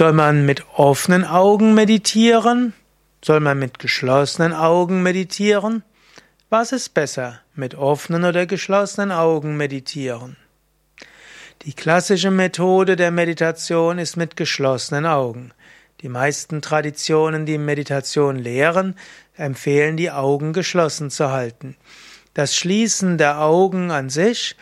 Soll man mit offenen Augen meditieren? Soll man mit geschlossenen Augen meditieren? Was ist besser, mit offenen oder geschlossenen Augen meditieren? Die klassische Methode der Meditation ist mit geschlossenen Augen. Die meisten Traditionen, die Meditation lehren, empfehlen, die Augen geschlossen zu halten. Das Schließen der Augen an sich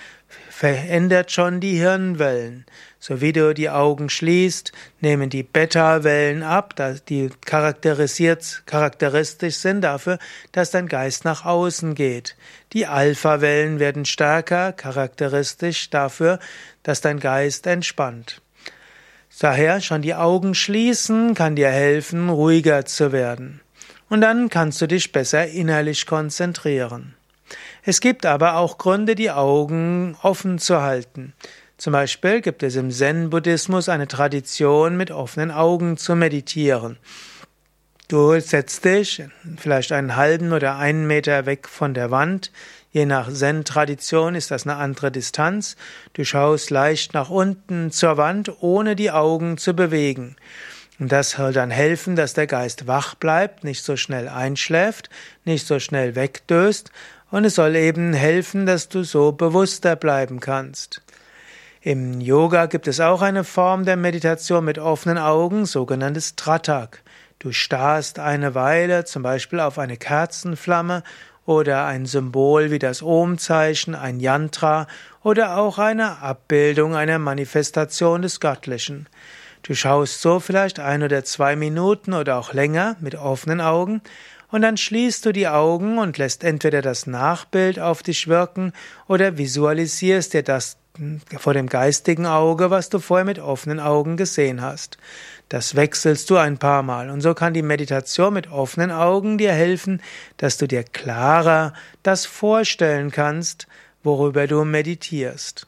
verändert schon die Hirnwellen. So wie du die Augen schließt, nehmen die Beta-Wellen ab, die charakterisiert, charakteristisch sind dafür, dass dein Geist nach außen geht. Die Alpha-Wellen werden stärker, charakteristisch dafür, dass dein Geist entspannt. Daher schon die Augen schließen kann dir helfen, ruhiger zu werden. Und dann kannst du dich besser innerlich konzentrieren. Es gibt aber auch Gründe, die Augen offen zu halten. Zum Beispiel gibt es im Zen-Buddhismus eine Tradition, mit offenen Augen zu meditieren. Du setzt dich vielleicht einen halben oder einen Meter weg von der Wand. Je nach Zen-Tradition ist das eine andere Distanz. Du schaust leicht nach unten zur Wand, ohne die Augen zu bewegen. Und das soll dann helfen, dass der Geist wach bleibt, nicht so schnell einschläft, nicht so schnell wegdöst und es soll eben helfen, dass du so bewusster bleiben kannst. Im Yoga gibt es auch eine Form der Meditation mit offenen Augen, sogenanntes Tratak. Du starrst eine Weile zum Beispiel auf eine Kerzenflamme oder ein Symbol wie das Om-Zeichen, ein Yantra oder auch eine Abbildung einer Manifestation des Göttlichen. Du schaust so vielleicht ein oder zwei Minuten oder auch länger mit offenen Augen und dann schließt du die Augen und lässt entweder das Nachbild auf dich wirken oder visualisierst dir das vor dem geistigen Auge, was du vorher mit offenen Augen gesehen hast. Das wechselst du ein paar Mal und so kann die Meditation mit offenen Augen dir helfen, dass du dir klarer das vorstellen kannst, worüber du meditierst.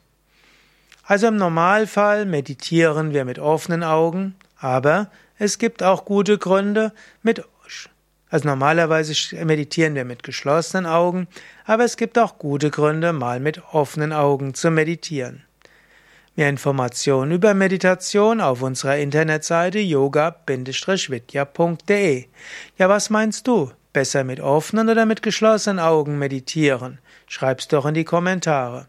Also im Normalfall meditieren wir mit offenen Augen, aber es gibt auch gute Gründe, mit also normalerweise meditieren wir mit geschlossenen Augen, aber es gibt auch gute Gründe, mal mit offenen Augen zu meditieren. Mehr Informationen über Meditation auf unserer Internetseite yoga-vidya.de. Ja, was meinst du? Besser mit offenen oder mit geschlossenen Augen meditieren? Schreib's doch in die Kommentare.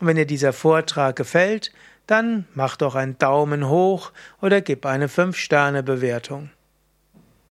Und wenn dir dieser Vortrag gefällt, dann mach doch einen Daumen hoch oder gib eine 5-Sterne-Bewertung.